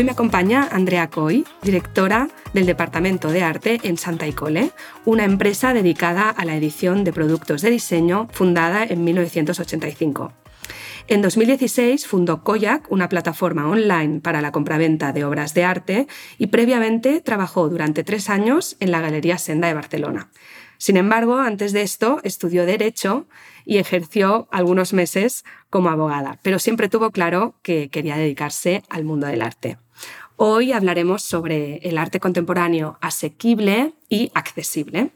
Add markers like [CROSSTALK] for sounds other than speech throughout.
Hoy me acompaña Andrea Coy, directora del Departamento de Arte en Santa Icole, una empresa dedicada a la edición de productos de diseño fundada en 1985. En 2016 fundó Koyak, una plataforma online para la compraventa de obras de arte, y previamente trabajó durante tres años en la Galería Senda de Barcelona. Sin embargo, antes de esto estudió Derecho y ejerció algunos meses como abogada, pero siempre tuvo claro que quería dedicarse al mundo del arte. Hoy hablaremos sobre el arte contemporáneo asequible y accesible.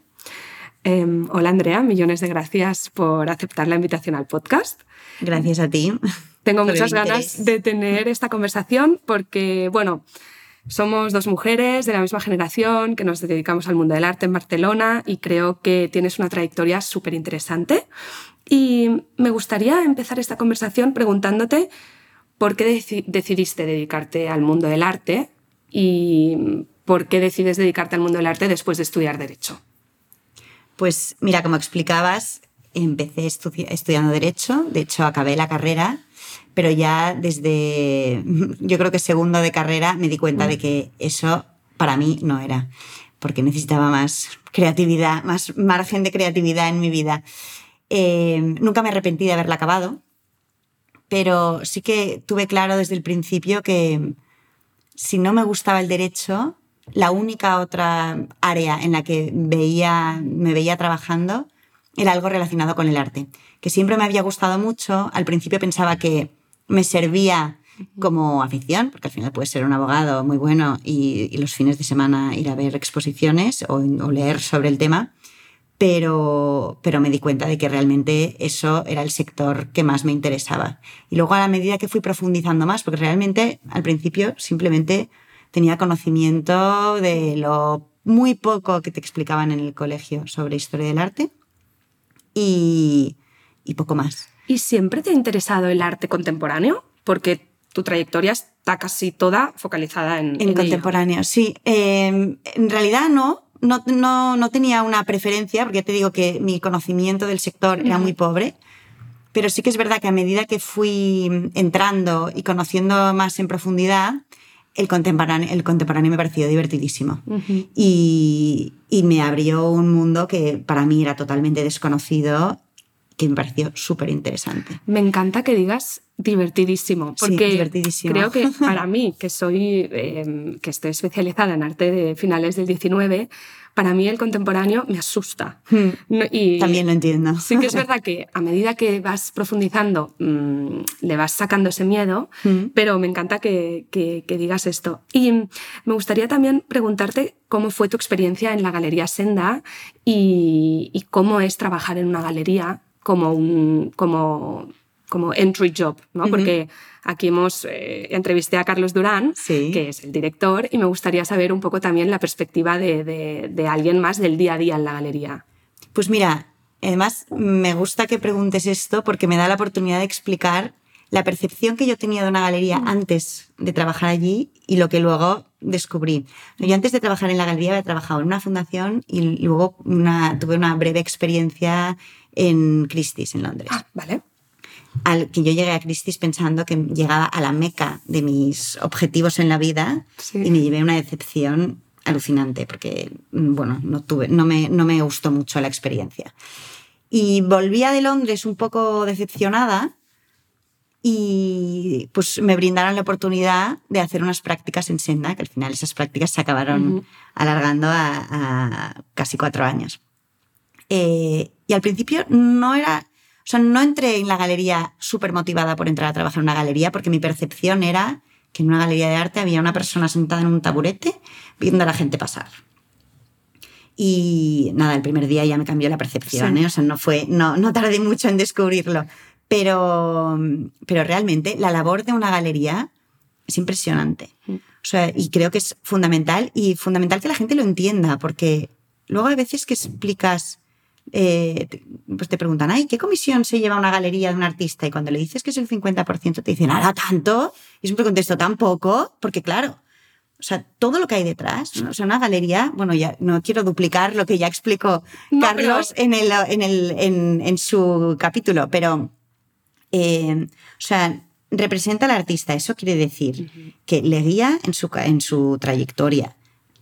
Em, hola Andrea, millones de gracias por aceptar la invitación al podcast. Gracias a ti. Tengo muchas ganas de tener esta conversación porque, bueno, somos dos mujeres de la misma generación que nos dedicamos al mundo del arte en Barcelona y creo que tienes una trayectoria súper interesante. Y me gustaría empezar esta conversación preguntándote por qué decidiste dedicarte al mundo del arte y por qué decides dedicarte al mundo del arte después de estudiar Derecho. Pues mira, como explicabas, empecé estudiando Derecho, de hecho acabé la carrera pero ya desde, [LAUGHS] yo creo que segundo de carrera, me di cuenta de que eso para mí no era, porque necesitaba más creatividad, más margen de creatividad en mi vida. Eh, nunca me arrepentí de haberla acabado, pero sí que tuve claro desde el principio que si no me gustaba el derecho, la única otra área en la que veía, me veía trabajando era algo relacionado con el arte, que siempre me había gustado mucho. Al principio pensaba que me servía como afición, porque al final puedes ser un abogado muy bueno y, los fines de semana ir a ver exposiciones o, leer sobre el tema, pero, pero me di cuenta de que realmente eso era el sector que más me interesaba. Y luego a la medida que fui profundizando más, porque realmente al principio simplemente tenía conocimiento de lo muy poco que te explicaban en el colegio sobre historia del arte y, y poco más. ¿Y siempre te ha interesado el arte contemporáneo? Porque tu trayectoria está casi toda focalizada en... En, contemporáneo, sí. Em, en realidad no. No, no, no, tenía una preferencia, porque te digo que mi conocimiento del sector era muy pobre, pero sí que es verdad que a medida que fui entrando y conociendo más en profundidad, el contemporáneo, el contemporáneo me pareció divertidísimo. y, y, me abrió un mundo que para mí era totalmente desconocido que me pareció súper interesante. Me encanta que digas divertidísimo, porque creo que [LAUGHS] para mí, que soy, em, que estoy especializada en arte de finales del 19, para mí el contemporáneo me asusta. Hmm. y También lo entiendo. Sí que es [LAUGHS] verdad que a medida que vas profundizando, mm, le vas sacando ese miedo, hmm. pero me encanta que, que, digas esto. Y me gustaría también preguntarte cómo fue tu experiencia en la Galería Senda y, y cómo es trabajar en una galería como un como, como entry job, ¿no? Porque aquí hemos eh, entrevisté a Carlos Durán, que es el director, y me gustaría saber un poco también la perspectiva de, de, alguien más del día a día en la galería. Pues mira, además me gusta que preguntes esto porque me da la oportunidad de explicar la percepción que yo tenía de una galería mm. antes de trabajar allí y lo que luego descubrí. Yo antes de trabajar en la galería había trabajado en una fundación y luego una, tuve una breve experiencia en Christie's, en Londres. Ah, vale. Al que yo llegué a Christie's pensando que llegaba a la meca de mis objetivos en la vida y me llevé una decepción alucinante porque, bueno, no, tuve, no, me, no me gustó mucho la experiencia. Y volvía de Londres un poco decepcionada y pues me brindaron la oportunidad de hacer unas prácticas en Senda, que al final esas prácticas se acabaron alargando a, casi cuatro años. Eh, y al principio no era, o sea, no entré en la galería súper motivada por entrar a trabajar en una galería, porque mi percepción era que en una galería de arte había una persona sentada en un taburete viendo a la gente pasar. Y nada, el primer día ya me cambió la percepción, ¿eh? o sea, no, fue, no, no tardé mucho en descubrirlo Pero, pero realmente la labor de una galería es impresionante. O sea, y creo que es fundamental y fundamental que la gente lo entienda, porque luego hay veces que explicas, eh, pues te preguntan, ay, ¿qué comisión se lleva una galería de un artista? Y cuando le dices que es el 50%, te dicen, ¿ahora tanto? Y siempre contesto, tan poco, porque claro, o sea, todo lo que hay detrás, ¿no? o sea, una galería, bueno, ya no quiero duplicar lo que ya explicó Carlos en, el, en, el, en, en, su capítulo, pero, eh, o sea, representa al artista. Eso quiere decir que le guía en su, en su trayectoria.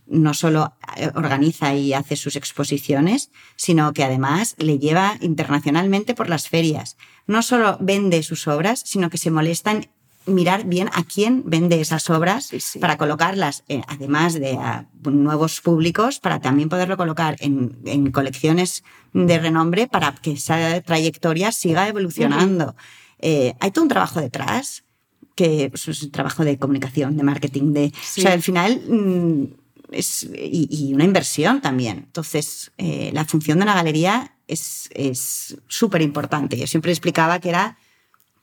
No solo eh, organiza y hace sus exposiciones, sino que además le lleva internacionalmente por las ferias. No solo vende sus obras, sino que se molesta en mirar bien a quién vende esas obras para colocarlas, eh, además de a nuevos públicos, para también poderlo colocar en, en, colecciones de renombre para que esa trayectoria siga evolucionando. Eh, hay todo un trabajo detrás, que es un trabajo de comunicación, de marketing, de... O sea, al final... Mm, es, y, una inversión también. Entonces, eh, la función de una galería es súper importante. Yo siempre explicaba que era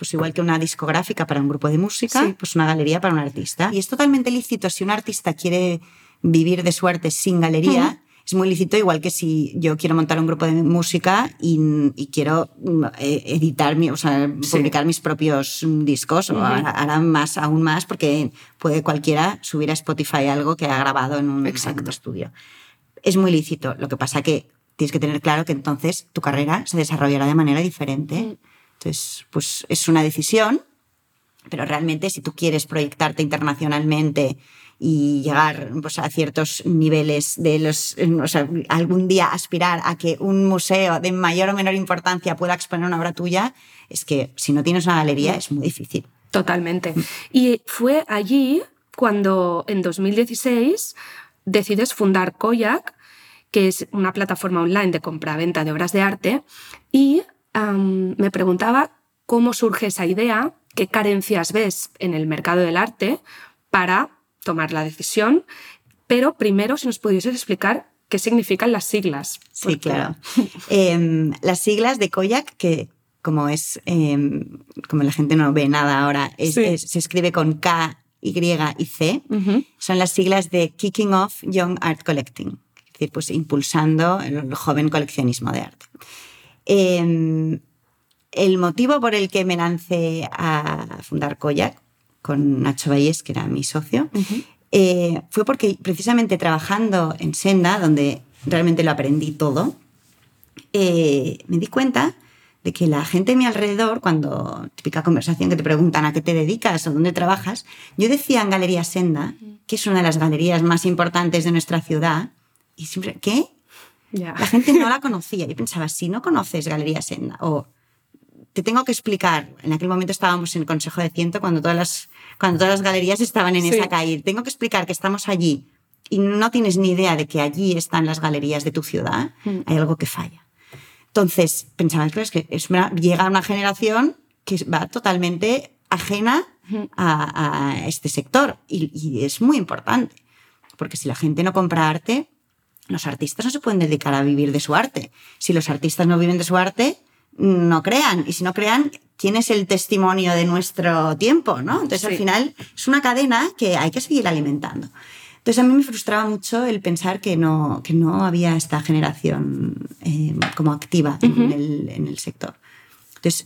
pues igual que una discográfica para un grupo de música, pues una galería para un artista. Y es totalmente lícito si un artista quiere vivir de suerte sin galería, es muy lícito, igual que si yo quiero montar un grupo de música y, quiero mm, eh, editar, mi, o sea, publicar mis propios discos, o ahora más, aún más, porque puede cualquiera subir a Spotify algo que ha grabado en un, estudio. Es muy lícito. Lo que pasa que tienes que tener claro que entonces tu carrera se desarrollará de manera diferente. Entonces, pues es una decisión, pero realmente si tú quieres proyectarte internacionalmente y llegar pues, a ciertos niveles de los, o sea, algún día aspirar a que un museo de mayor o menor importancia pueda exponer una obra tuya, es que si no tienes una galería es muy difícil. Totalmente. Y fue allí cuando en 2016 decides fundar Koyak, que es una plataforma online de compra-venta de obras de arte, y me preguntaba cómo surge esa idea, qué carencias ves en el mercado del arte para tomar la decisión, pero primero si nos pudieses explicar qué significan las siglas. Sí, claro. Em, las siglas de Koyak, que como es, em, como la gente no ve nada ahora, se escribe con K, Y y C, son las siglas de Kicking Off Young Art Collecting, es decir, pues impulsando el joven coleccionismo de arte. Em, el motivo por el que me lancé a fundar Koyak con Nacho Valles, que era mi socio, eh, fue porque precisamente trabajando en Senda, donde realmente lo aprendí todo, eh, me di cuenta de que la gente a mi alrededor, cuando típica conversación que te preguntan a qué te dedicas o dónde trabajas, yo decía en Galería Senda, que es una de las galerías más importantes de nuestra ciudad, y siempre, ¿qué? La gente no la conocía. Yo pensaba, si no conoces Galería Senda o te tengo que explicar, en aquel momento estábamos en el Consejo de Ciento cuando todas las, cuando todas las galerías estaban en esa calle, tengo que explicar que estamos allí y no tienes ni idea de que allí están las galerías de tu ciudad, mm. hay algo que falla. Entonces, pensaba, es que es llega una generación que va totalmente ajena a, este sector y, y es muy importante, porque si la gente no compra arte, los artistas no se pueden dedicar a vivir de su arte. Si los artistas no viven de su arte, no crean. Y si no crean, ¿quién es el testimonio de nuestro tiempo? ¿no? Entonces, al final, es una cadena que hay que seguir alimentando. Entonces, a mí me frustraba mucho el pensar que no, que no había esta generación eh, como activa en, el, en el sector. Entonces,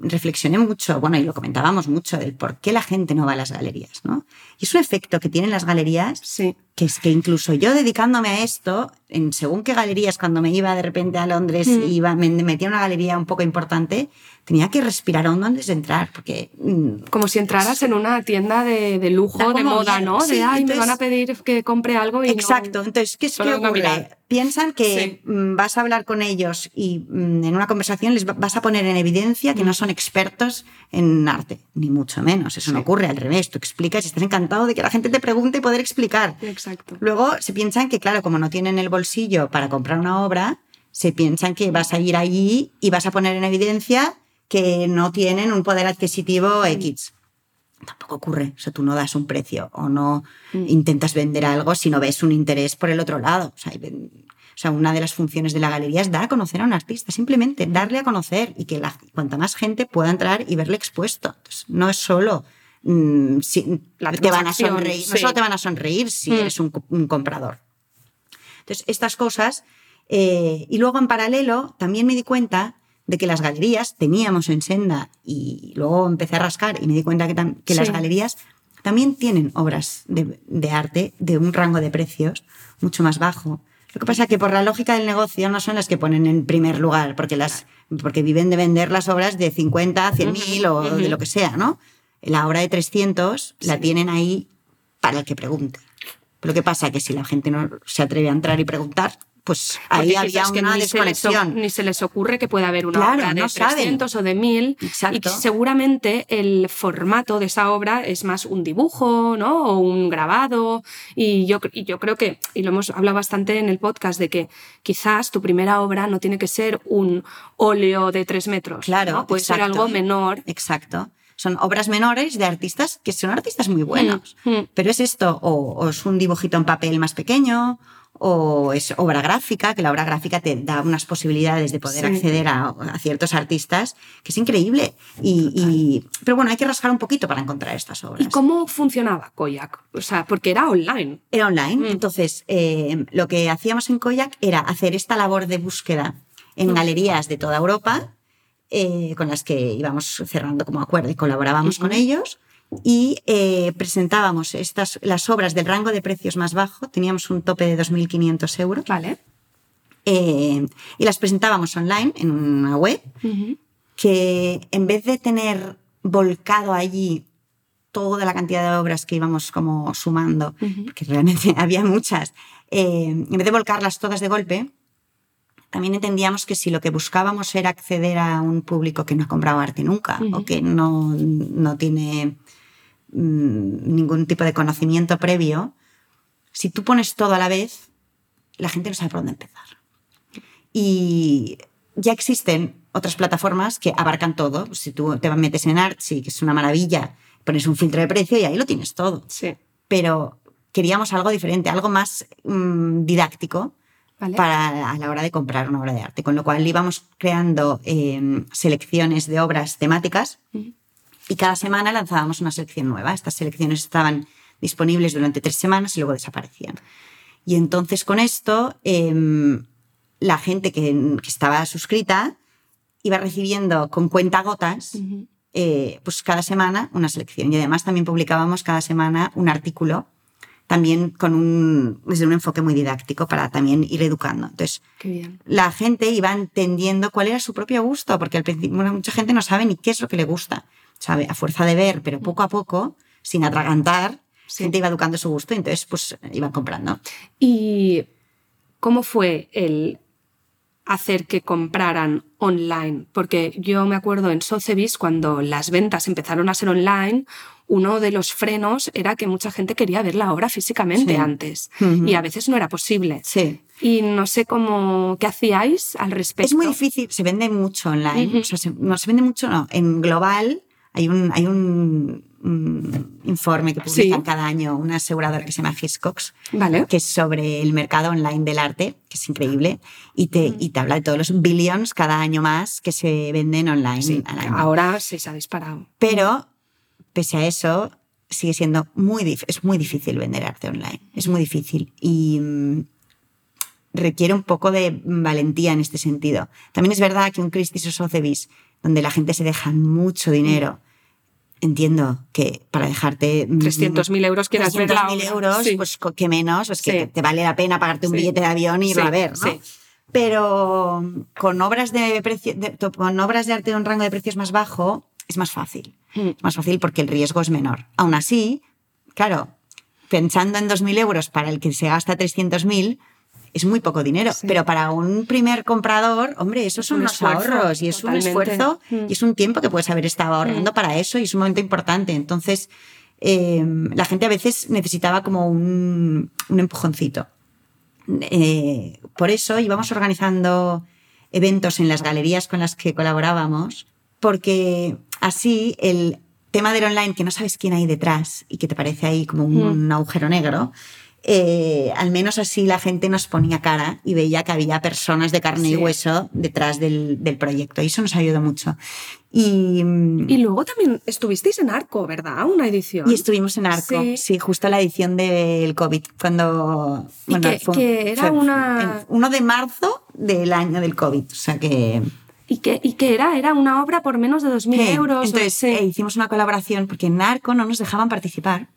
reflexioné mucho, bueno, y lo comentábamos mucho, del por qué la gente no va a las galerías, ¿no? Y es un efecto que tienen las galerías, sí. que es que incluso yo dedicándome a esto, en según qué galerías, cuando me iba de repente a Londres, mm. iba, me metía en una galería un poco importante, tenía que respirar hondo antes de entrar, porque... Mm, como si entraras en una tienda de, de lujo, de moda, ¿no? de, ay, me van a pedir que compre algo y Exacto, entonces, ¿qué es que ocurre? Piensan que mm, vas a hablar con ellos y mm, en una conversación les vas a poner en evidencia que no son expertos en arte, ni mucho menos. Eso no ocurre al revés. Tú explicas y estás encantado de que la gente te pregunte y poder explicar. Exacto. Luego se piensan que, claro, como no tienen el bolsillo para comprar una obra, se piensan que vas a ir allí y vas a poner en evidencia que no tienen un poder adquisitivo mm. X. Tampoco ocurre. O sea, tú no das un precio o no mm. intentas vender algo si no ves un interés por el otro lado. O sea, O sea, una de las funciones de la galería es dar a conocer a un artista, simplemente darle a conocer y que la, cuanta más gente pueda entrar y verle expuesto. Entonces, no es solo mm, si, La te van a sonreír, no solo te van a sonreír si Mm. eres un comprador. Entonces, estas cosas. eh, y luego, en paralelo, también me di cuenta de que las galerías teníamos en Senda y luego empecé a rascar y me di cuenta que, que las galerías también tienen obras de, de arte de un rango de precios mucho más bajo. Lo que pasa es que por la lógica del negocio no son las que ponen en primer lugar, porque, las, porque viven de vender las obras de 50, 100 mil o de lo que sea, ¿no? La obra de 300 la tienen ahí para el que pregunte. Pero ¿qué pasa? Que si la gente no se atreve a entrar y preguntar, pues ahí Porque había quizás que una ni se, desconexión. ni se les ocurre que pueda haber una Claro, obra de no saben. 300 o de 1000 Exacto. y que seguramente el formato de esa obra es más un dibujo, ¿no? O un grabado y yo, y yo creo que, y lo hemos hablado bastante en el podcast, de que quizás tu primera obra no tiene que ser un óleo de 3 metros, Claro, ¿no? Puede ser algo menor. Exacto. Son obras menores de artistas que son artistas muy buenos. Mm, mm. Pero es esto, o, o es un dibujito en papel más pequeño, o es obra gráfica, que la obra gráfica te da unas posibilidades de poder Sí. acceder a, a ciertos artistas, que es increíble. Y, y- pero bueno, hay que rascar un poquito para encontrar estas obras. ¿Y cómo funcionaba Koyak? O sea, porque era online. Era online. Mm. Entonces, eh, lo que hacíamos en Koyak era hacer esta labor de búsqueda en Mm. galerías de toda Europa, eh, con las que íbamos cerrando como acuerdo y colaborábamos con ellos. Y eh, presentábamos estas, las obras del rango de precios más bajo, teníamos un tope de 2.500 euros, Vale. eh, y las presentábamos online en una web que en vez de tener volcado allí toda la cantidad de obras que íbamos como sumando, Ujú. porque realmente [LAUGHS] había muchas, eh, en vez de volcarlas todas de golpe, también entendíamos que si lo que buscábamos era acceder a un público que no ha comprado arte nunca o que no, no tiene mm, ningún tipo de conocimiento previo, si tú pones todo a la vez, la gente no sabe por dónde empezar. Y ya existen otras plataformas que abarcan todo. Si tú te metes en Artsy, que es una maravilla, pones un filtro de precio y ahí lo tienes todo. Sí. Pero queríamos algo diferente, algo más mm, didáctico Vale. para a la hora de comprar una obra de arte. Con lo cual íbamos creando eh, selecciones de obras temáticas y cada semana lanzábamos una selección nueva. Estas selecciones estaban disponibles durante tres semanas y luego desaparecían. Y entonces con esto, em, la gente que, que estaba suscrita iba recibiendo con cuentagotas, Ujú. eh, pues cada semana una selección. Y además también publicábamos cada semana un artículo, también con un, desde un enfoque muy didáctico para también ir educando. Entonces, Qué bien. la gente iba entendiendo cuál era su propio gusto, porque al principio bueno, mucha gente no sabe ni qué es lo que le gusta. Sabe, a fuerza de ver, pero poco a poco, sin atragantar, Sí. gente iba educando su gusto y entonces pues iban comprando. ¿Y cómo fue el hacer que compraran online? Porque yo me acuerdo en Sotheby's, cuando las ventas empezaron a ser online, uno de los frenos era que mucha gente quería ver la obra físicamente Sí. antes y a veces no era posible. Sí. Y no sé cómo, ¿qué hacíais al respecto? Es muy difícil, se vende mucho online. Ujú. o sea, se- no se vende mucho, no. En global hay un, hay un, un informe que publican Sí. cada año una aseguradora que se llama Hiscox, Vale. que es sobre el mercado online del arte, que es increíble, y te, y te habla de todos los billions cada año más que se venden online. Sí, al año. ahora sí se ha disparado. Pero, pese a eso, sigue siendo muy, es muy difícil vender arte online. Es muy difícil. Y mm, requiere un poco de valentía en este sentido. También es verdad que un Christie's o Sotheby's, donde la gente se deja mucho dinero, entiendo que para dejarte... mm, 300.000 euros quieras ver la 300.000 obra. euros, Sí. pues co- que menos, es que Sí. te, te vale la pena pagarte un Sí. billete de avión y irlo a ver, ¿no? Pero con obras de, precio, de- con obras de arte de un rango de precios más bajo es más fácil. Mm. Es más fácil porque el riesgo es menor. Aún así, claro, pensando en 2.000 euros para el que se gasta 300.000, es muy poco dinero. Sí. Pero para un primer comprador, hombre, esos Es son un unos ahorros y es totalmente. un esfuerzo Mm. y es un tiempo que puedes haber estado ahorrando para eso y es un momento importante. Entonces, eh, la gente a veces necesitaba como un, un empujoncito. Eh, por eso íbamos organizando eventos en las galerías con las que colaborábamos, porque así el tema del online, que no sabes quién hay detrás y que te parece ahí como un, agujero negro, eh, al menos así la gente nos ponía cara y veía que había personas de carne y Sí. hueso detrás del, del proyecto. Y eso nos ayudó mucho. Y, Y luego también estuvisteis en Arco, ¿verdad? Una edición. y estuvimos en Arco, Sí. sí, justo la edición del COVID, cuando... Y que- que era una- en 1 de marzo del año del COVID, o sea que... ¿Y qué, y qué era? Era una obra por menos de 2.000 Sí, euros. Entonces sí. eh, hicimos una colaboración porque en Arco no nos dejaban participar,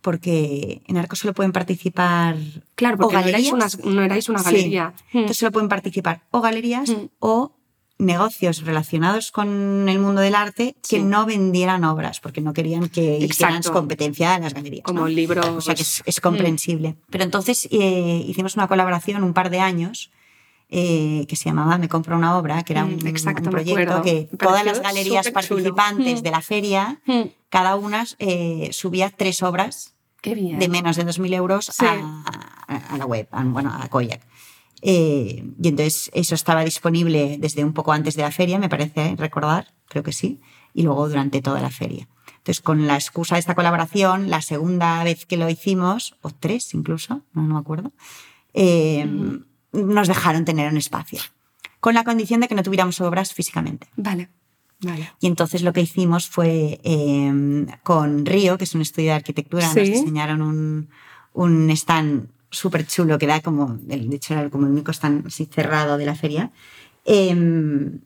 porque en Arco solo pueden participar claro, o porque no erais, una, no erais una Sí. galería. Mm. Entonces solo pueden participar o galerías Mm. o negocios relacionados con el mundo del arte que Sí. no vendieran obras porque no querían que hicieran Exacto. competencia a las galerías. Como ¿no? libros. O sea que es, es comprensible. Pero entonces eh, hicimos una colaboración un par de años eh, que se llamaba Me compro una obra, que era Mm, un, exacto, un proyecto que todas las galerías participantes Mm. de la feria, Mm. cada una eh, subía tres obras Qué bien. de menos de 2.000 euros Sí. a, a- la web, a, bueno, a Koyak. Eh, y entonces eso estaba disponible desde un poco antes de la feria, me parece recordar, creo que sí, y luego durante toda la feria. Entonces, con la excusa de esta colaboración, la segunda vez que lo hicimos, o tres incluso, no, no me acuerdo, eh, nos dejaron tener un espacio, con la condición de que no tuviéramos obras físicamente. Vale, vale. Y entonces lo que hicimos fue eh, con Río, que es un estudio de arquitectura, nos diseñaron un, un stand súper chulo que da como, de hecho era como el único stand así cerrado de la feria, em,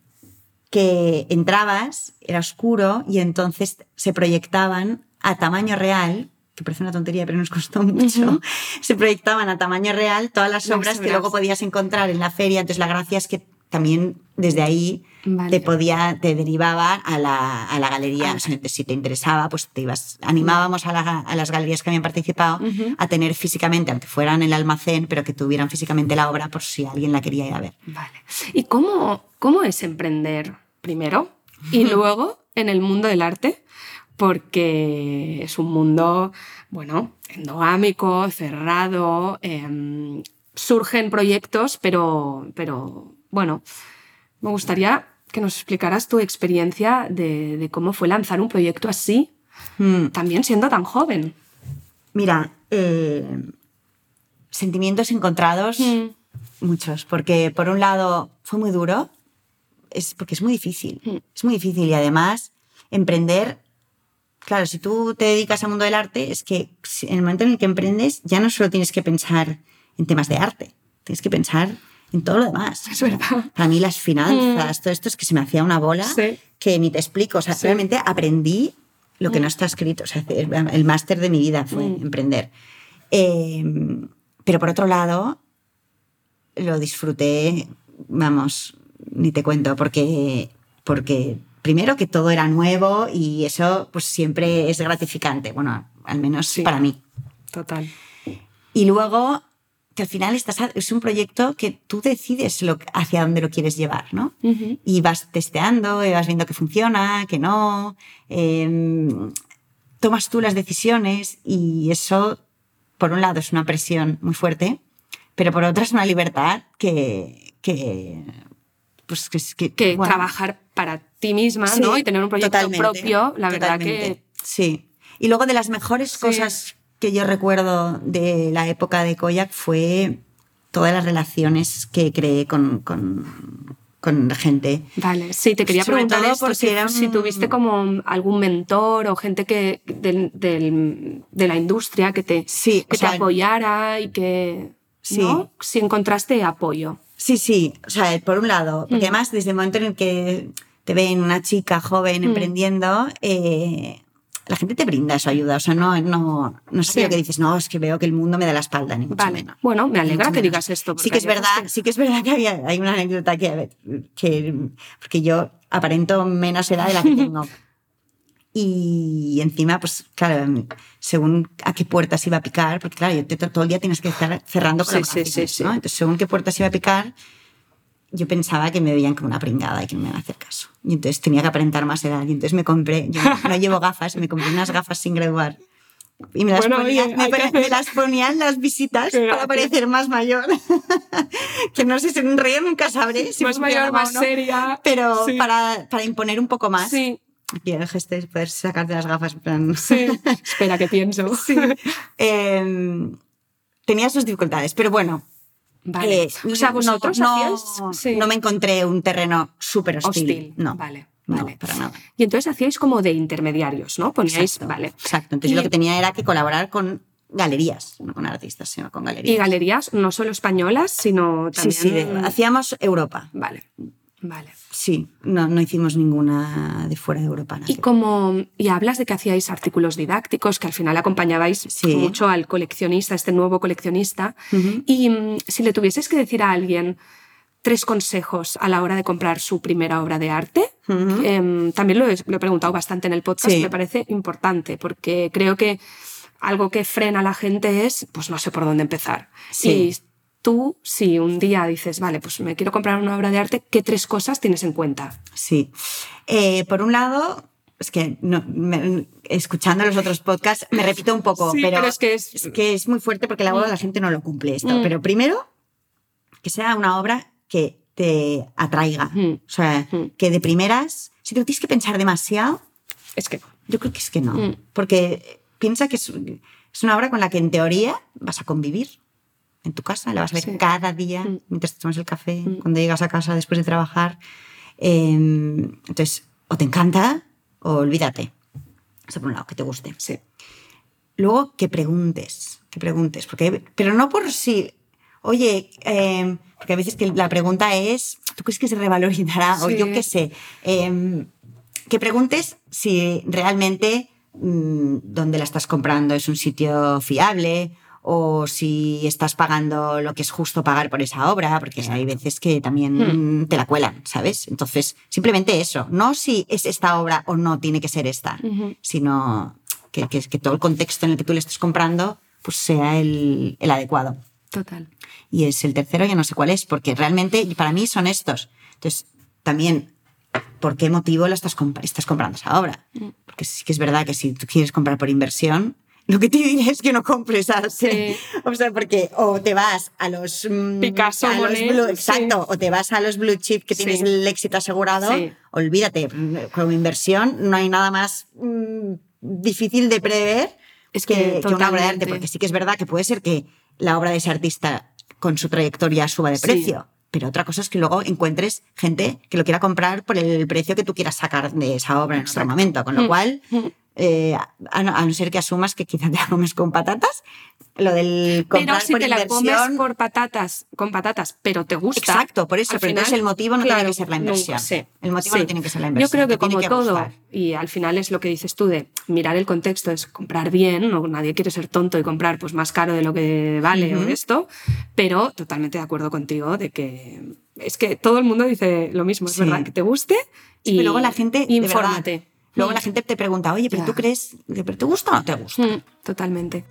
que entrabas, era oscuro y entonces se proyectaban a tamaño real, que parece una tontería pero nos costó mucho, se proyectaban a tamaño real todas las obras que luego podías encontrar en la feria, entonces la gracia es que también desde ahí Vale. te podía, te derivaba a la, a la galería. Ah. O sea, si te interesaba, pues te ibas, animábamos a, la- a las galerías que habían participado a tener físicamente, aunque fueran en el almacén, pero que tuvieran físicamente la obra por si alguien la quería ir a ver. Vale. ¿Y cómo, cómo es emprender primero y luego en el mundo del arte? Porque es un mundo, bueno, endogámico, cerrado, em, surgen proyectos, pero, pero bueno, me gustaría que nos explicaras tu experiencia de, de cómo fue lanzar un proyecto así, Mm, también siendo tan joven. Mira, eh, sentimientos encontrados, Mm. muchos, porque por un lado fue muy duro, es porque es muy difícil, Mm. es muy difícil y además emprender, claro, si tú te dedicas al mundo del arte, es que en el momento en el que emprendes ya no solo tienes que pensar en temas de arte, tienes que pensar en todo lo demás. Es verdad. Para mí las finanzas, todo esto es que se me hacía una bola Sí. que ni te explico. O sea, Sí. realmente aprendí lo que no está escrito. O sea, el el máster de mi vida fue Mm. emprender. Eh, pero por otro lado, lo disfruté, vamos, ni te cuento, porque, porque primero que todo era nuevo y eso pues siempre es gratificante. Bueno, al menos Sí. para mí. Total. Y luego que al final estás, a- es un proyecto que tú decides lo, hacia dónde lo quieres llevar, ¿no? Y vas testeando, y vas viendo que funciona, que no, em, tomas tú las decisiones y eso, por un lado, es una presión muy fuerte, pero por otra es una libertad que... que pues que, trabajar para ti misma, sí, ¿no? Y tener un proyecto propio, la verdad totalmente, que Sí. Y luego de las mejores Sí. cosas que yo recuerdo de la época de Koyak fue todas las relaciones que creé con, con, con gente. Vale, sí, te quería Sobre preguntar esto, si, era un- si tuviste como algún mentor o gente que del- del- de la industria que te, Sí, que sea, te apoyara y que... Sí. ¿no? Si encontraste apoyo. Sí, sí, o sea, por un lado, porque Mm. además desde el momento en el que te ven una chica joven Mm. emprendiendo, eh, la gente te brinda su ayuda, o sea, no, no, no Sí. aquello que dices, no, es que veo que el mundo me da la espalda, ni mucho Vale. menos. Bueno, me alegra que menos. digas esto. Sí que es verdad, sí que es verdad que había, hay una anécdota que, a ver, que, porque yo aparento menos edad de la que [LAUGHS] tengo. Y encima, pues claro, según a qué puertas iba a picar, porque claro, yo te- todo el día tienes que estar cerrando Sí, sí, colaboraciones, sí, sí. ¿no? Entonces, según qué puertas iba a picar, yo pensaba que me veían como una pringada y que no me iban a hacer caso. Y entonces tenía que aparentar más edad. Y entonces me compré, yo no, llevo gafas, me compré unas gafas sin graduar. Y me las, Bueno, ponía, oye, me, que me las ponía en las visitas para parecer más mayor. [LAUGHS] que no sé, si en realidad nunca sabré si más mayor, más no, seria. Pero Sí. para, para imponer un poco más. Sí, Aquí el gesto es poder sacarte las gafas. en plan- sí. [LAUGHS] Espera, que pienso. Sí. Eh, tenía sus dificultades, pero bueno. Vale. eh, o sea, vosotros no, sí. no me encontré un terreno súper hostil. hostil. No, Vale, no, vale. para nada. Y entonces hacíais como de intermediarios, ¿no? Poníais, Exacto, vale. Exacto. Entonces Y- lo que tenía era que colaborar con galerías, no con artistas, sino con galerías. Y galerías no solo españolas, sino Sí, también... sí, de- hacíamos Europa. Vale, vale. Sí, no, no hicimos ninguna de fuera de Europa. Y como y hablas de que hacíais artículos didácticos, que al final acompañabais Sí. mucho al coleccionista, este nuevo coleccionista. Y mm, si le tuvieses que decir a alguien tres consejos a la hora de comprar su primera obra de arte, em, también lo he, lo he preguntado bastante en el podcast, Sí. me parece importante, porque creo que algo que frena a la gente es, pues no sé por dónde empezar. Sí. Y tú, si un día dices, vale, pues me quiero comprar una obra de arte, ¿qué tres cosas tienes en cuenta? Sí. Eh, por un lado, es que no, me- escuchando los otros podcasts me repito un poco, Sí, pero, pero es que es- que es muy fuerte porque la la gente no lo cumple esto. Mm. Pero primero, que sea una obra que te atraiga. Mm. O sea, Mm. que de primeras, si te tienes que pensar demasiado, Es que yo creo que es que no. Mm. Porque piensa que es, es una obra con la que en teoría vas a convivir en tu casa, la vas a ver Sí. cada día Mm. mientras te tomas el café, Mm. cuando llegas a casa después de trabajar. Eh, entonces, o te encanta o olvídate. Eso por un lado, que te guste. sí. Luego, que preguntes, que preguntes, porque, pero no por si, oye, eh, porque a veces que la pregunta es, ¿tú crees que se revalorizará? O yo qué sé. Eh, que preguntes si realmente mm, donde la estás comprando es un sitio fiable o si estás pagando lo que es justo pagar por esa obra, porque hay veces que también te la cuelan, ¿sabes? Entonces, simplemente eso, no si es esta obra o no tiene que ser esta, sino que, que- que todo el contexto en el que tú le estés comprando pues sea el, el adecuado. Total. Y es el tercero, ya no sé cuál es, porque realmente para mí son estos. Entonces, también, ¿por qué motivo la estás, comp- estás comprando esa obra? Mm. Porque sí que es verdad que si tú quieres comprar por inversión, lo que te diré es que no compres arte. O sea, porque o te vas a los... mm, Picasso, a los blue- sí. exacto, o te vas a los blue chip que Sí. tienes el éxito asegurado. Sí. Olvídate, como inversión no hay nada más mm, difícil de prever Es que, que que una obra de arte, porque sí que es verdad que puede ser que la obra de ese artista con su trayectoria suba de Sí. precio, pero otra cosa es que luego encuentres gente que lo quiera comprar por el precio que tú quieras sacar de esa obra en otro momento, con lo Mm. cual, Mm. Eh, a, no, a no ser que asumas que quizás te la comes con patatas, lo del Pero comprar si por te la comes por patatas, con patatas, pero te gusta. Exacto, por eso, pero entonces final, el motivo no claro, tiene que ser la inversión. sí, el motivo sí. no tiene que ser la Yo inversión. creo que como todo, gustar. y al final es lo que dices tú de mirar el contexto, es comprar bien, no, nadie quiere ser tonto y comprar pues más caro de lo que vale o esto, pero totalmente de acuerdo contigo de que es que todo el mundo dice lo mismo, es Sí. verdad, que te guste y pero luego la gente, infórmate. Luego Mm. la gente te pregunta, oye, pero Ya. tú crees, ¿pero te gusta o no te gusta? Mm, Totalmente.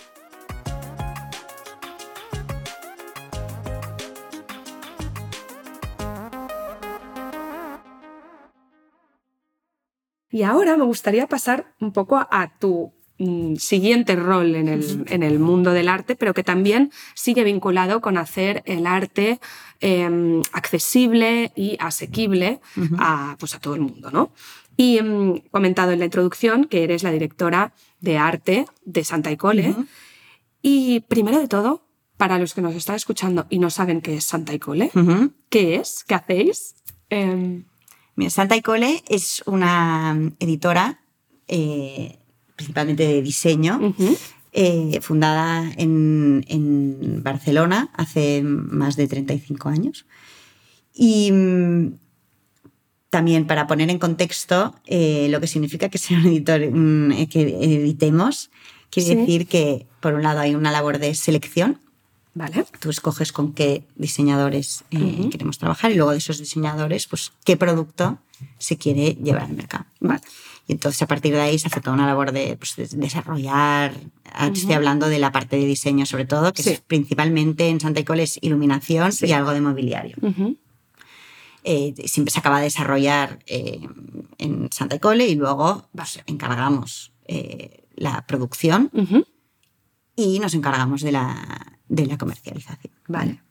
Y ahora me gustaría pasar un poco a, tu mm, siguiente rol en el, en el mundo del arte, pero que también sigue vinculado con hacer el arte eh, accesible y asequible a, pues, a todo el mundo. ¿no? Y he comentado en la introducción que eres la directora de arte de Santa Icole. Ujú. Y primero de todo, para los que nos están escuchando y no saben qué es Santa Icole, Ujú. ¿qué es? ¿Qué hacéis? Mira, Santa Icole es una editora eh, principalmente de diseño, eh, fundada en, en Barcelona hace más de 35 años. Y mm, también para poner en contexto eh, lo que significa que sea un editor, eh, que editemos, quiere Sí. decir que por un lado hay una labor de selección, Vale. tú escoges con qué diseñadores eh, Ujú. queremos trabajar y luego de esos diseñadores, pues qué producto se quiere llevar al mercado. Vale. Y entonces a partir de ahí se hace toda una labor de, pues, de desarrollar, ah, estoy Ujú. hablando de la parte de diseño sobre todo, que Sí. es principalmente en Santa Icole es iluminación Sí. y algo de mobiliario. Ujú, Eh, siempre se acaba de desarrollar eh, en Santa Icole y luego pues, encargamos eh, la producción y nos encargamos de la, de la comercialización. Vale.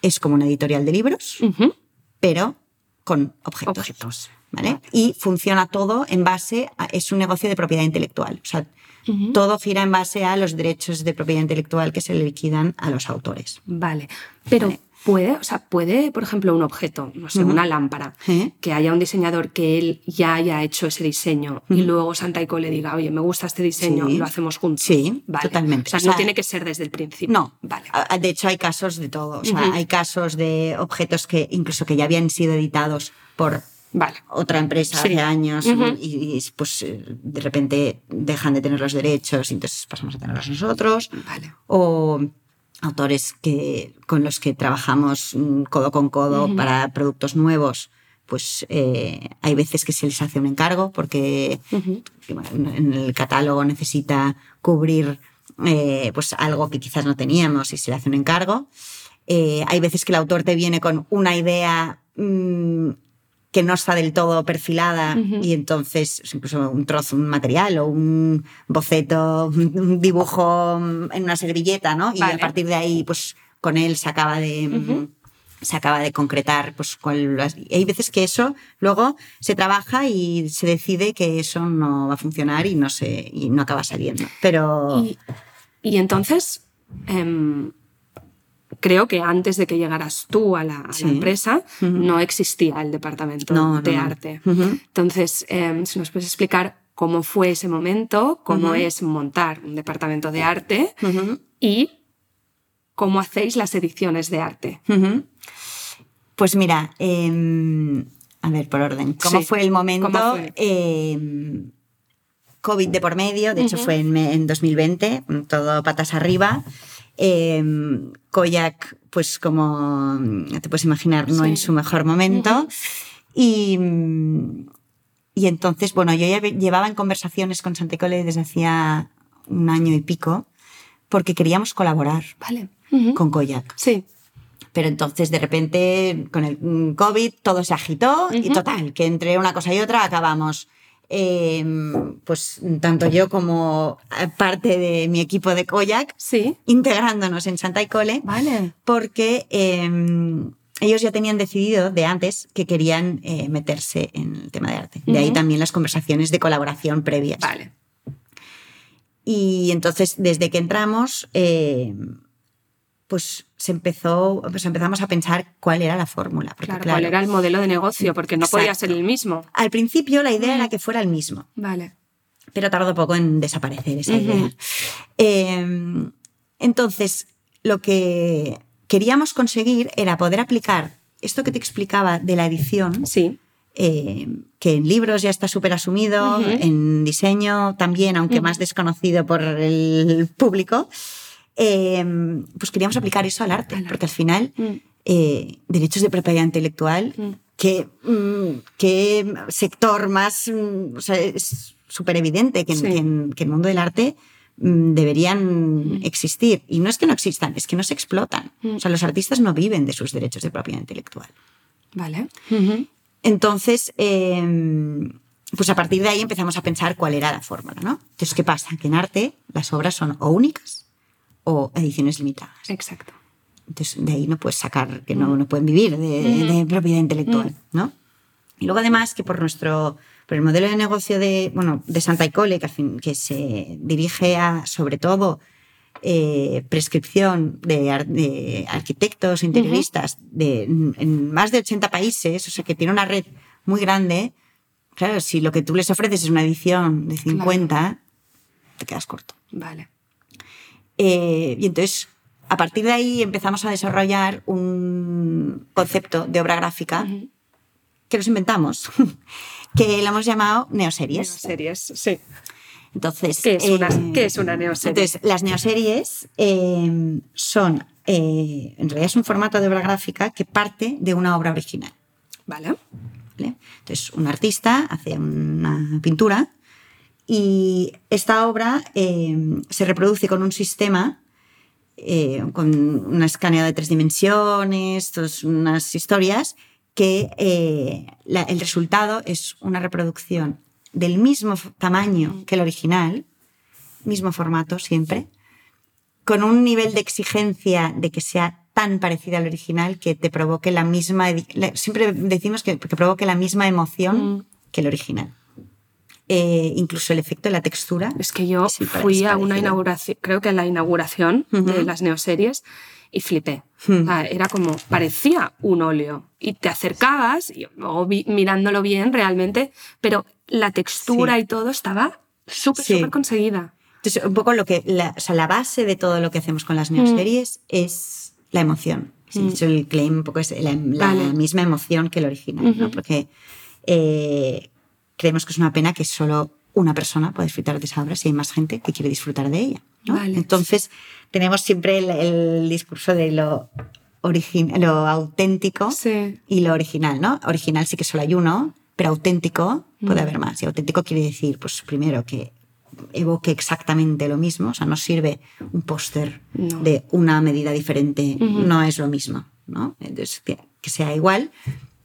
Es como una editorial de libros, pero con objetos. Objetos. ¿vale? Vale. Y funciona todo en base a, es un negocio de propiedad intelectual. O sea, todo gira en base a los derechos de propiedad intelectual que se le liquidan a los autores. Vale, pero puede, o sea, puede, por ejemplo, un objeto, no sé, una lámpara, ¿Eh? que haya un diseñador que él ya haya hecho ese diseño y luego Santa Ico le diga, oye, me gusta este diseño, Sí. lo hacemos juntos. Sí, Vale. totalmente. O sea, O sea, no tiene que ser desde el principio. No, Vale. De hecho, hay casos de todo. O sea, hay casos de objetos que incluso que ya habían sido editados por Vale. otra empresa Sí. hace años y, y, pues eh, de repente dejan de tener los derechos y entonces pasamos a tenerlos nosotros. Vale. O autores que, con los que trabajamos mm, codo con codo para productos nuevos, pues eh, hay veces que se les hace un encargo porque en el catálogo necesita cubrir eh, pues algo que quizás no teníamos y se le hace un encargo. Eh, hay veces que el autor te viene con una idea mm, que no está del todo perfilada y entonces es incluso un trozo, un material o un boceto, [LAUGHS] un dibujo en una servilleta, ¿no? Y a partir de ahí, pues con él se acaba de... se acaba de concretar pues las- hay veces que eso luego se trabaja y se decide que eso no va a funcionar y no se y no acaba saliendo. Pero Y, y entonces, em, creo que antes de que llegaras tú a la, a la Sí. empresa, no existía el departamento No, no, de no. arte. Ujú. Entonces, em, si nos puedes explicar cómo fue ese momento, cómo es montar un departamento de arte y cómo hacéis las ediciones de arte. pues mira em, a ver por orden cómo Sí, fue el momento ¿cómo fue? Em, COVID de por medio, de hecho fue en, en 2020, todo patas arriba. Em, Koyak, pues como te puedes imaginar, no Sí. en su mejor momento. Y, mm, y entonces, bueno, yo ya llevaba en conversaciones con Santecole desde hacía un año y pico, porque queríamos colaborar Vale. Con Koyak. Sí. Pero entonces, de repente, con el mm, COVID, todo se agitó y Ujú. total, que entre una cosa y otra acabamos. Eh, pues tanto yo como eh, parte de mi equipo de Koyak Sí. integrándonos en Santa Icole Vale. porque eh, ellos ya tenían decidido de antes que querían eh, meterse en el tema de arte. De ahí también las conversaciones de colaboración previas. Vale. Y entonces, desde que entramos, eh, pues se empezó, pues empezamos a pensar cuál era la fórmula. Porque, Claro, claro, ¿cuál era el modelo de negocio? Porque no podía ser el mismo. Al principio la idea Mm. era que fuera el mismo, Vale. pero tardó poco en desaparecer esa idea. Eh, entonces, lo que queríamos conseguir era poder aplicar esto que te explicaba de la edición, Sí. eh, que en libros ya está súper asumido, en diseño también, aunque más desconocido por el público, eh, pues queríamos aplicar eso al arte, Al arte. porque al final, Mm. eh, derechos de propiedad intelectual, Mm. ¿qué, mm, qué sector más, mm, o sea, es súper evidente que, Sí. que en, que el mundo del arte mm, deberían Mm. existir. Y no es que no existan, es que no se explotan. Mm. O sea, los artistas no viven de sus derechos de propiedad intelectual. Vale. Entonces, eh, pues a partir de ahí empezamos a pensar cuál era la fórmula, ¿no? Entonces, ¿qué pasa? Que en arte las obras son o únicas o ediciones limitadas. Exacto. Entonces, de ahí no puedes sacar que no, no pueden vivir de, de propiedad intelectual, ¿no? Y luego, además, que por nuestro por el modelo de negocio de, bueno, de Santa Icole, que, al fin- que se dirige a, sobre todo, eh, prescripción de, ar- de arquitectos, interioristas de, en más de 80 países, o sea, que tiene una red muy grande. Claro, si lo que tú les ofreces es una edición de 50, te quedas corto. Vale. Eh, y entonces, a partir de ahí empezamos a desarrollar un concepto de obra gráfica que nos inventamos, [LAUGHS] que lo hemos llamado neoseries. Neoseries, sí. Entonces, ¿Qué es una- eh, qué es una neoserie? Entonces, las neoseries eh, son, eh, en realidad es un formato de obra gráfica que parte de una obra original. Vale. ¿vale? Entonces, un artista hace una pintura y esta obra eh, se reproduce con un sistema, eh, con una escaneo de tres dimensiones, todas unas historias, que eh, la- el resultado es una reproducción del mismo tamaño que el original, mismo formato siempre, con un nivel de exigencia de que sea tan parecida al original que te provoque la misma, la- siempre decimos que, que provoque la misma emoción Mm. que el original. Eh, incluso el efecto de la textura. Es que yo es fui a una inauguración, creo que a la inauguración de las neoseries y flipé. O sea, era como, parecía un óleo. Y te acercabas, y luego vi- mirándolo bien realmente, pero la textura Sí. y todo estaba súper, Sí. súper conseguida. Entonces, un poco lo que, la, o sea, la base de todo lo que hacemos con Mm. las neoseries es la emoción. Sí, de hecho, el claim un poco es la, la Vale. misma emoción que el original, ¿no? Ujú. Porque eh, creemos que es una pena que solo una persona pueda disfrutar de esa obra si hay más gente que quiere disfrutar de ella. ¿no? Vale. Entonces, tenemos siempre el, el discurso de lo, lo auténtico Sí. y lo original, ¿no? Original sí que solo hay uno, pero auténtico puede Mm. haber más. Y auténtico quiere decir, pues primero, que evoque exactamente lo mismo, o sea, no sirve un póster No. de una medida diferente, no es lo mismo, ¿no? Entonces, que que sea igual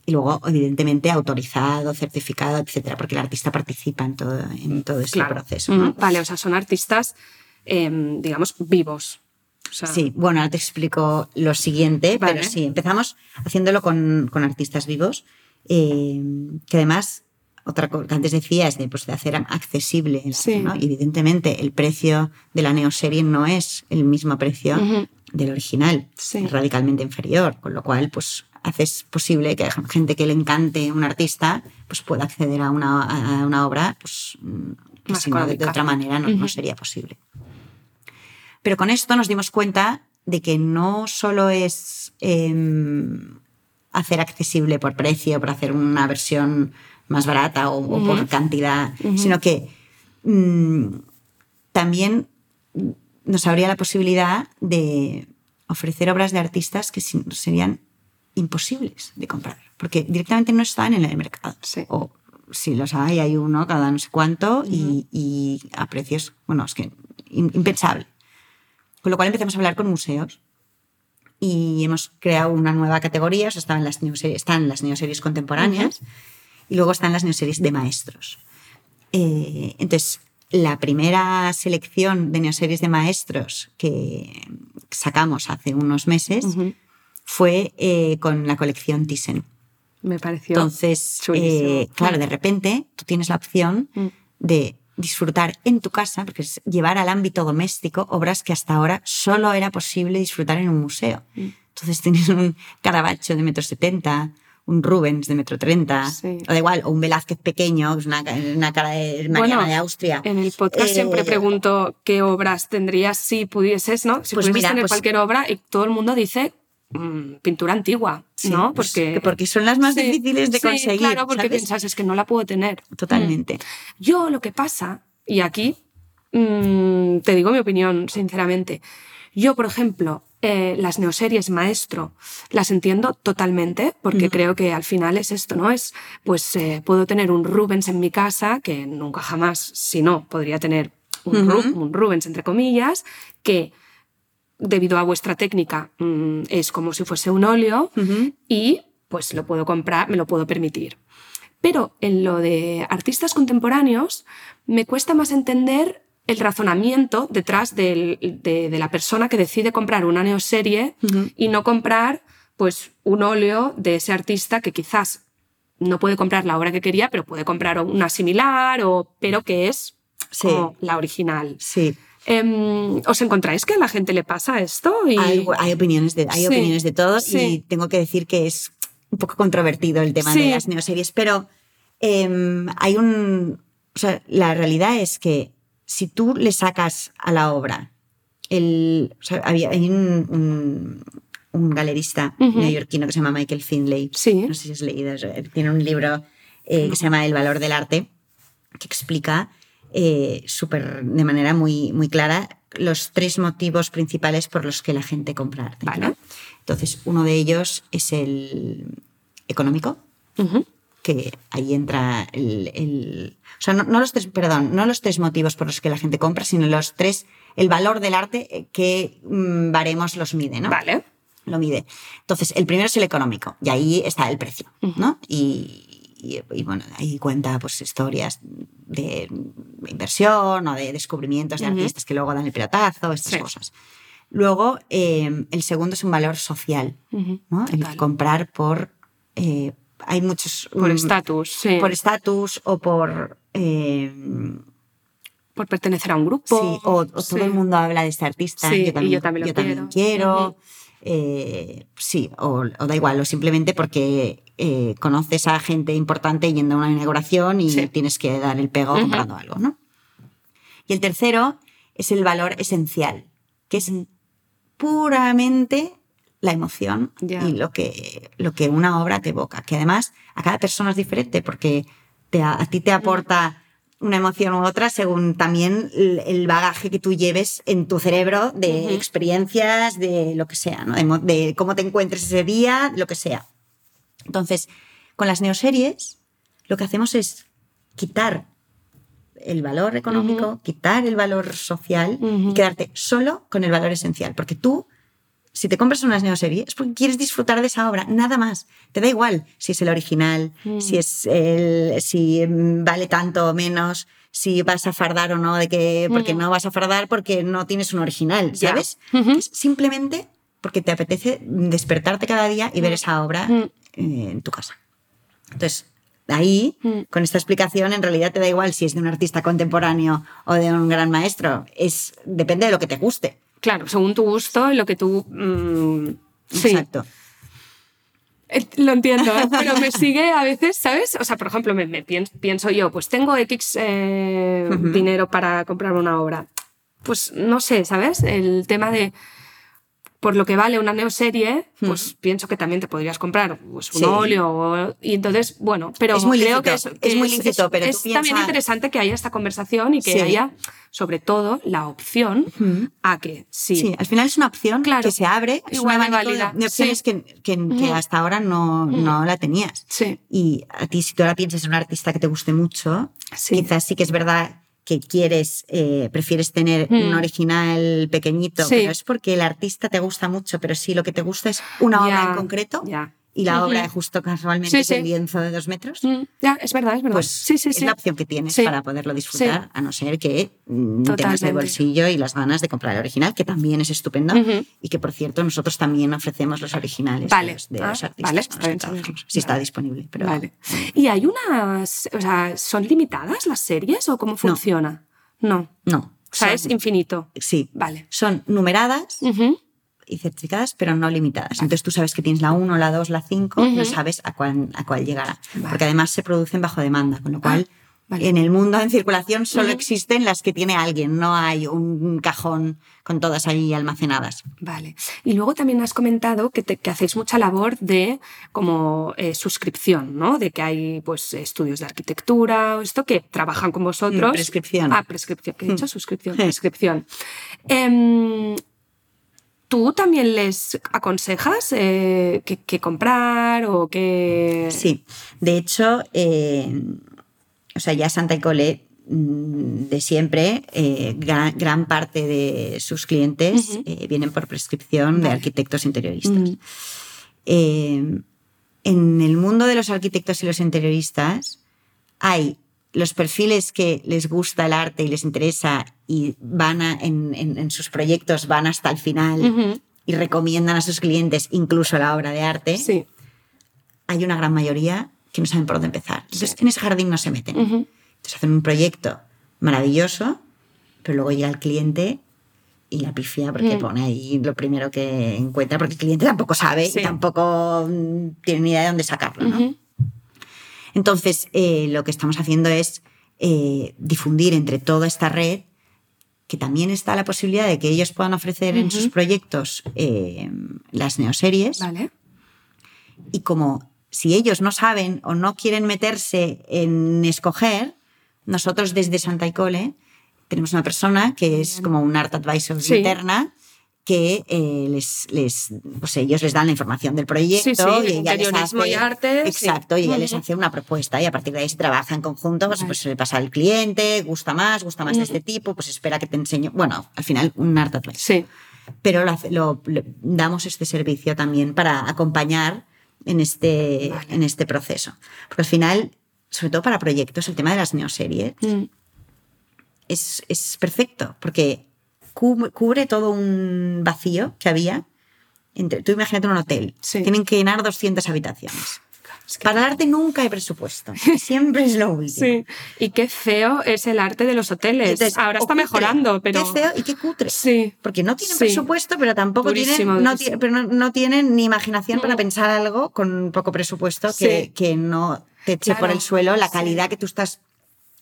y luego, evidentemente, autorizado, certificado, etcétera, porque el artista participa en todo, en todo ese Claro. proceso, ¿no? Vale, o sea, son artistas, em, digamos, vivos. O sea, Sí, bueno, ahora te explico lo siguiente, Vale. pero sí, empezamos haciéndolo con, con artistas vivos, eh, que además, otra cosa que antes decía es de, pues, de hacer accesible el arte, Sí. ¿no? Y evidentemente el precio de la neoserie no es el mismo precio del original, Sí. es radicalmente inferior, con lo cual, pues haces posible que gente que le encante un artista pues pueda acceder a una, a una obra pues, mm, que Más si no, de, otra manera no, sería posible. Pero con esto nos dimos cuenta de que no solo es em, hacer accesible por precio, por hacer una versión más barata o, o por cantidad, sino que mm, también nos habría la posibilidad de ofrecer obras de artistas que serían imposibles de comprar, porque directamente no están en el mercado. Sí. O si los hay, hay uno cada no sé cuánto y, y a precios, bueno, es que im- impensable. Con lo cual empezamos a hablar con museos y hemos creado una nueva categoría, o sea, están las neoseries, están las neoseries contemporáneas y luego están las neoseries de maestros. Eh, entonces, la primera selección de neoseries de maestros que sacamos hace unos meses. Fue eh, con la colección Thyssen. Me pareció. Entonces, eh, claro, de repente tú tienes la opción Mm. de disfrutar en tu casa, porque es llevar al ámbito doméstico obras que hasta ahora solo era posible disfrutar en un museo. Mm. Entonces [LAUGHS] tienes un Caravaggio de metro setenta, un Rubens de metro treinta, Sí. o da igual, o un Velázquez pequeño, que es una, una cara de Mariana Bueno, de Austria. En el podcast Eh, siempre pregunto qué obras tendrías si pudieses, ¿no? Si Pues pudieses mira, tener pues- cualquier obra y todo el mundo dice pintura antigua, Sí, ¿no? pues, Porque, que porque son las más Sí, difíciles de sí, conseguir. Claro, porque ¿sabes? piensas, es que no la puedo tener. Totalmente. Yo lo que pasa, y aquí mm, te digo mi opinión sinceramente, yo, por ejemplo, eh, las neoseries maestro las entiendo totalmente porque creo que al final es esto, ¿no? Es, pues eh, puedo tener un Rubens en mi casa, que nunca jamás, si no, podría tener un Rubens, entre comillas, que debido a vuestra técnica mm, es como si fuese un óleo y pues lo puedo comprar, me lo puedo permitir. Pero en lo de artistas contemporáneos me cuesta más entender el razonamiento detrás del- de, de la persona que decide comprar una neoserie Ujú. y no comprar pues un óleo de ese artista que quizás no puede comprar la obra que quería, pero puede comprar una similar, o, pero que es Sí. como la original. Sí. Em, ¿Os encontráis que a la gente le pasa esto? Y... Hay, hay opiniones de, hay Sí, opiniones de todo y tengo que decir que es un poco controvertido el tema de las neoseries, pero em, hay un... O sea, la realidad es que si tú le sacas a la obra el... O sea, había, hay un, un, un galerista neoyorquino que se llama Michael Finlay. Sí. No sé si has leído, tiene un libro eh, que se llama El valor del arte, que explica eh, súper de manera muy, muy clara los tres motivos principales por los que la gente compra arte. Vale. ¿no? Entonces, uno de ellos es el económico, que ahí entra el... el- o sea, no, no los tres, perdón, no los tres motivos por los que la gente compra, sino los tres, el valor del arte eh, que mm, baremos los mide, ¿no? Vale. lo mide. Entonces, el primero es el económico, y ahí está el precio, ¿no? Y, y- y, bueno, ahí cuenta pues historias de inversión o de descubrimientos de artistas que luego dan el pelotazo, estas Sí. cosas. Luego, eh, el segundo es un valor social, Ujú. ¿no? El comprar por... eh, hay muchos... Por mm, estatus, sí. por estatus o por eh, Por pertenecer a un grupo. sí, o, o todo el mundo habla de este artista, Sí, y yo también, yo también lo quiero. eh, sí, o, o da igual, o simplemente porque eh, conoces a gente importante yendo a una inauguración y Sí. tienes que dar el pego comprando algo, ¿no? Y el tercero es el valor esencial, que es puramente la emoción y lo que, lo que una obra te evoca. Que además a cada persona es diferente porque te, a, a ti te aporta una emoción u otra según también el, bagaje que tú lleves en tu cerebro de experiencias, de lo que sea, ¿no? de cómo te encuentres ese día, lo que sea. Entonces, con las neoseries, lo que hacemos es quitar el valor económico, quitar el valor social y quedarte solo con el valor esencial. Porque tú, si te compras una neoserie, es porque quieres disfrutar de esa obra, nada más. Te da igual si es el original, Mm. si es el, si mm, vale tanto o menos, si vas a fardar o no, de que, porque Mm. no vas a fardar porque no tienes un original. ¿sabes? Es simplemente porque te apetece despertarte cada día y ver esa obra en tu casa. Entonces, ahí, Mm. con esta explicación, en realidad te da igual si es de un artista contemporáneo o de un gran maestro. Es, depende de lo que te guste. Claro, según tu gusto y lo que tú. mm, sí. Exacto. Eh, Lo entiendo, ¿eh? pero me sigue a veces, ¿sabes? O sea, por ejemplo, me, me pien- pienso yo, pues tengo X eh, dinero para comprar una obra. Pues no sé, ¿sabes? El tema de por lo que vale una neoserie, pues pienso que también te podrías comprar pues, un Sí. óleo. y entonces, bueno, pero Es muy creo lícito, que es, muy lícito, pero es también interesante que haya esta conversación y que Sí. haya, sobre todo, la opción a que sí, Sí, al final es una opción Claro. que se abre, es Igual un de abanico de, válida. de opciones Sí. que, que- que Ujú. hasta ahora no, no la tenías. sí, Y a ti, si tú ahora piensas en un artista que te guste mucho, quizás sí que es verdad que quieres, eh, prefieres tener un Mm. original pequeñito, Sí. pero es porque el artista te gusta mucho, pero sí lo que te gusta es una obra en concreto. Y la obra justo casualmente Sí, es el lienzo de dos metros. Mm, ya, es verdad, es verdad. Pues sí, sí, es la opción que tienes para poderlo disfrutar, a no ser que mm, tengas el bolsillo y las ganas de comprar el original, que también es estupendo. Y que, por cierto, nosotros también ofrecemos los originales Vale. de, los, de Ah, los artistas vale, está bien. Sí está Vale. disponible, pero Vale. ¿Y hay unas, o sea, son limitadas las series o cómo funciona? No. no. O sea, son- es infinito. Sí, Vale. son numeradas. Y certificadas, pero no limitadas. Entonces tú sabes que tienes la 1, la 2, la 5, Ujú. no sabes a cuál, a cuál llegará. Vale. Porque además se producen bajo demanda, con lo cual vale. en el mundo en circulación solo existen las que tiene alguien, no hay un cajón con todas ahí almacenadas. Vale. Y luego también has comentado que, te- que hacéis mucha labor de como eh, suscripción, ¿no? De que hay pues estudios de arquitectura o esto que trabajan con vosotros. Mm, prescripción. Ah, prescripción. ¿Qué he dicho? Mm. Suscripción. [LAUGHS] Prescripción. Em, ¿Tú también les aconsejas eh, qué qué comprar o qué...? Sí, de hecho, eh, o sea, ya Santa y Cole mm, de siempre, eh, gran, gran parte de sus clientes eh, vienen por prescripción de arquitectos interioristas. Mm. En el mundo de los arquitectos y los interioristas hay los perfiles que les gusta el arte y les interesa y van a- en, en- en sus proyectos van hasta el final y recomiendan a sus clientes incluso la obra de arte. Sí. Hay una gran mayoría que no saben por dónde empezar. Entonces, Sí. en ese jardín no se meten. Ujú. Entonces hacen un proyecto maravilloso, pero luego llega el cliente y la pifia porque pone ahí lo primero que encuentra, porque el cliente tampoco sabe Sí. y tampoco mm, tiene ni idea de dónde sacarlo. ¿no? Entonces, eh, lo que estamos haciendo es eh, difundir entre toda esta red que también está la posibilidad de que ellos puedan ofrecer en sus proyectos eh, las neoseries Vale. y como si ellos no saben o no quieren meterse en escoger, nosotros desde Santa Icole tenemos una persona que es como un art advisor Sí. interna que eh, les, les, pues ellos les dan la información del proyecto Sí, sí, y ella les hace, y arte, sí. exacto, y ella les hace una propuesta y a partir de ahí se trabaja en conjunto, pues, pues se le pasa al cliente, gusta más, gusta más de este tipo, pues espera que te enseño, bueno, al final un art advisor Sí. pero lo, lo- lo- damos este servicio también para acompañar en este, Vale. en este proceso. Porque al final, sobre todo para proyectos, el tema de las neoseries Mm. es, es perfecto, porque cubre todo un vacío que había. Entre, tú imagínate un hotel, Sí. tienen que llenar 200 habitaciones. Para el arte nunca hay presupuesto. [LAUGHS] Siempre es lo último. Sí. Y qué feo es el arte de los hoteles. Entonces, Ahora o está cutre. mejorando, pero. Qué feo y qué cutre. Sí. Porque no tienen Sí. presupuesto, pero tampoco Durísimo, tienen, no, durísimo. ti- pero no, no tienen ni imaginación para pensar algo con poco presupuesto que, Sí. que no te eche Claro. por el suelo la calidad que tú estás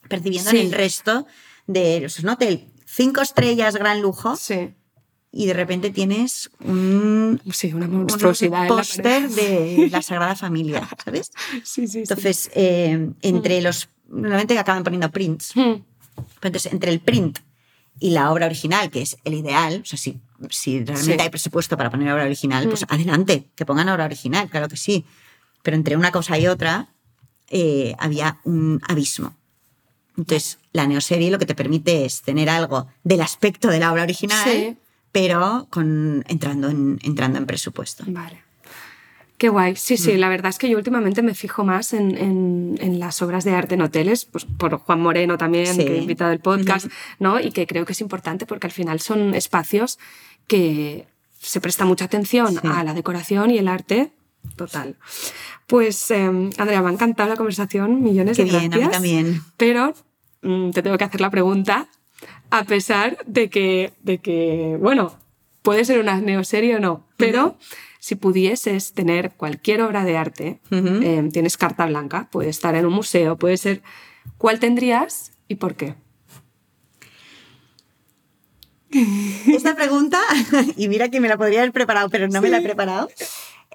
percibiendo en el resto de es un hotel. Cinco estrellas, gran lujo, Sí. y de repente tienes un, Sí, una un monstruosidad. la póster de [LAUGHS] la Sagrada Familia, ¿sabes? Sí, sí, sí. Entonces, eh, entre los. Normalmente acaban poniendo prints. Mm. Entonces, entre el print y la obra original, que es el ideal, o sea, si, si realmente Sí. hay presupuesto para poner obra original, pues Mm. adelante, que pongan obra original, claro que sí. Pero entre una cosa y otra eh, había un abismo. Entonces, la neoserie lo que te permite es tener algo del aspecto de la obra original, Sí. pero con, entrando, en, entrando en presupuesto. Vale. Qué guay. Sí, Mm. sí, la verdad es que yo últimamente me fijo más en, en- en las obras de arte en hoteles, pues por Juan Moreno también, Sí. que he invitado al podcast, ¿no? Y que creo que es importante porque al final son espacios que se presta mucha atención Sí. a la decoración y el arte total. Pues, eh, Andrea, me ha encantado la conversación, millones Qué de bien, a gracias. mí también. Pero mm, te tengo que hacer la pregunta, a pesar de que, de que bueno, puede ser una neoserie o no, pero si pudieses tener cualquier obra de arte, eh, tienes carta blanca, puede estar en un museo, puede ser, ¿cuál tendrías y por qué? Esta pregunta, [LAUGHS] y mira que me la podría haber preparado, pero no me la he preparado.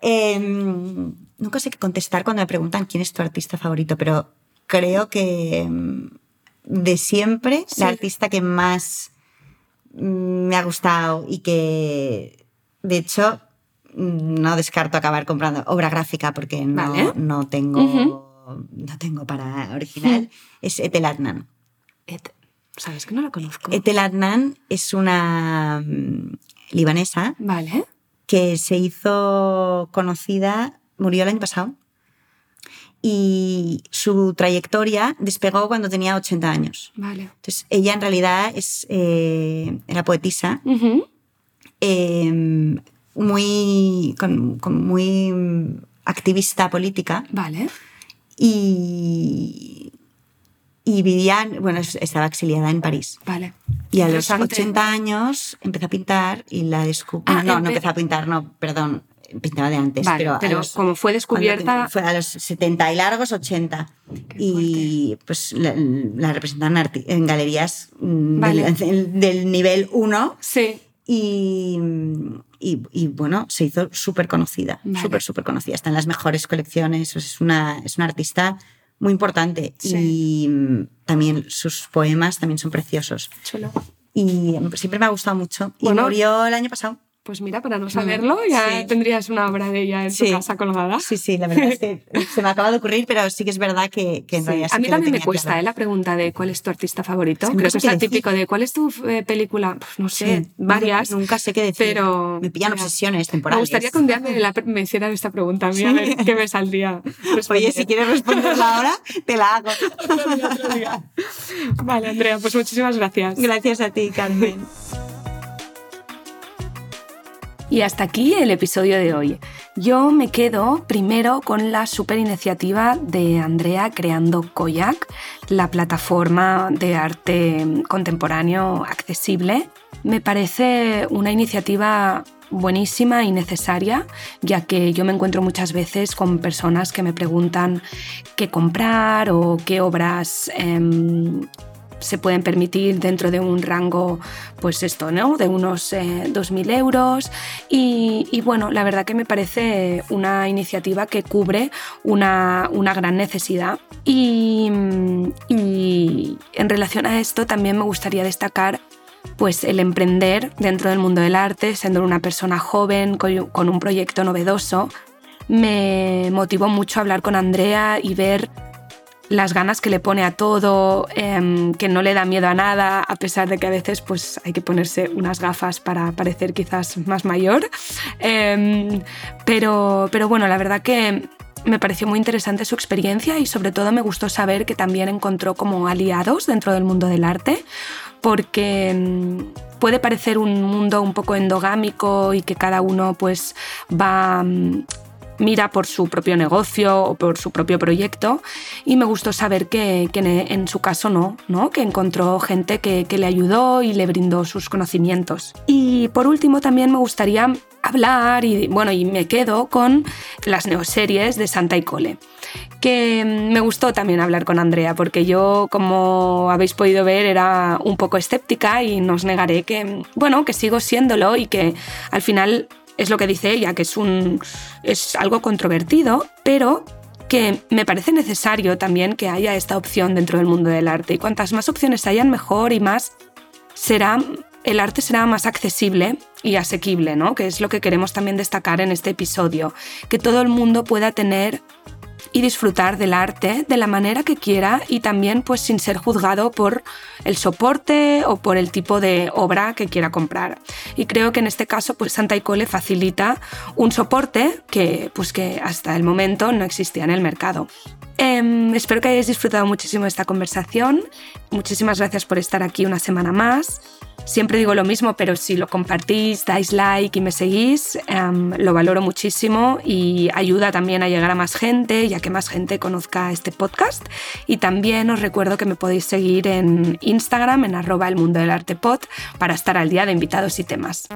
Eh, nunca sé qué contestar cuando me preguntan quién es tu artista favorito, pero creo que mm, de siempre Sí. la artista que más me ha gustado y que, de hecho, no descarto acabar comprando obra gráfica porque no, Vale. no tengo no tengo para original, es Etel Adnan. Et- ¿Sabes que no la conozco? Etel Adnan es una mm, libanesa Vale, que se hizo conocida, murió el año pasado, y su trayectoria despegó cuando tenía 80 años. vale. Entonces, ella en realidad es, eh, era poetisa, eh, muy, con, con muy mm, activista política, Vale, y, y vivía, bueno, estaba exiliada en París. vale. Y a los Interesante. 80 años empezó a pintar y la descubrió. Ah, no, no empe- empezó a pintar, no, perdón, pintaba de antes. Vale, pero, pero los- como fue descubierta... Fue a los 70 y largos, 80. Qué Y pues la, la representan en galerías mm, Vale. del, del nivel 1 Sí, y, y, y, bueno, se hizo súper conocida, Vale. súper, súper conocida. Está en las mejores colecciones, es una, es una artista muy importante Sí. y mm, también sus poemas también son preciosos. chulo. Y mm, siempre me ha gustado mucho. Y murió el año pasado. Pues mira, para no saberlo, ya sí. tendrías una obra de ella en tu casa colgada. Sí, sí, la verdad es que [LAUGHS] se me acaba de ocurrir, pero sí que es verdad que, que en Sí. realidad A mí también me cuesta claro. ¿eh? la pregunta de cuál es tu artista favorito. Es que Creo que es típico de cuál es tu eh, película. Pues no sé, varias. Nunca sé qué decir. Pero me pillan obsesiones Me temporales. gustaría que un día me, la- me hicieran esta pregunta a mí, a ver qué me saldría. Oye, si quieres responderla ahora, te la hago. [LAUGHS] Otro día, otro día. Vale, Andrea, pues muchísimas gracias. Gracias a ti, Carmen. [LAUGHS] Y hasta aquí el episodio de hoy. Yo me quedo primero con la super iniciativa de Andrea creando Koyak, la plataforma de arte contemporáneo accesible. Me parece una iniciativa buenísima y necesaria, ya que yo me encuentro muchas veces con personas que me preguntan qué comprar o qué obras em, se pueden permitir dentro de un rango, pues esto, ¿no? De unos eh, 2.000 euros. Y, bueno, la verdad que me parece una iniciativa que cubre una, una gran necesidad. Y, en relación a esto también me gustaría destacar pues el emprender dentro del mundo del arte, siendo una persona joven, con un proyecto novedoso, me motivó mucho hablar con Andrea y ver las ganas que le pone a todo, eh, que no le da miedo a nada, a pesar de que a veces pues, hay que ponerse unas gafas para parecer quizás más mayor. Eh, pero, pero bueno, la verdad que me pareció muy interesante su experiencia y sobre todo me gustó saber que también encontró como aliados dentro del mundo del arte, porque mm, puede parecer un mundo un poco endogámico y que cada uno pues va... mm, mira por su propio negocio o por su propio proyecto y me gustó saber que, en su caso no, ¿no? que encontró gente que, le ayudó y le brindó sus conocimientos. Y por último también me gustaría hablar y bueno, y me quedo con las neoseries de Santa y Cole, que me gustó también hablar con Andrea porque yo como habéis podido ver era un poco escéptica y no os negaré que bueno, que sigo siéndolo y que al final es lo que dice ella, que es un es algo controvertido, pero que me parece necesario también que haya esta opción dentro del mundo del arte y cuantas más opciones hayan mejor y más será el arte será más accesible y asequible, ¿no? Que es lo que queremos también destacar en este episodio, que todo el mundo pueda tener y disfrutar del arte de la manera que quiera y también pues sin ser juzgado por el soporte o por el tipo de obra que quiera comprar. Y creo que en este caso pues Santa Icole facilita un soporte que pues que hasta el momento no existía en el mercado. Em, espero que hayáis disfrutado muchísimo esta conversación. Muchísimas gracias por estar aquí una semana más. Siempre digo lo mismo, pero si lo compartís, dais like y me seguís, em, lo valoro muchísimo y ayuda también a llegar a más gente y a que más gente conozca este podcast. Y también os recuerdo que me podéis seguir en Instagram, en arroba el mundo del artepod para estar al día de invitados y temas.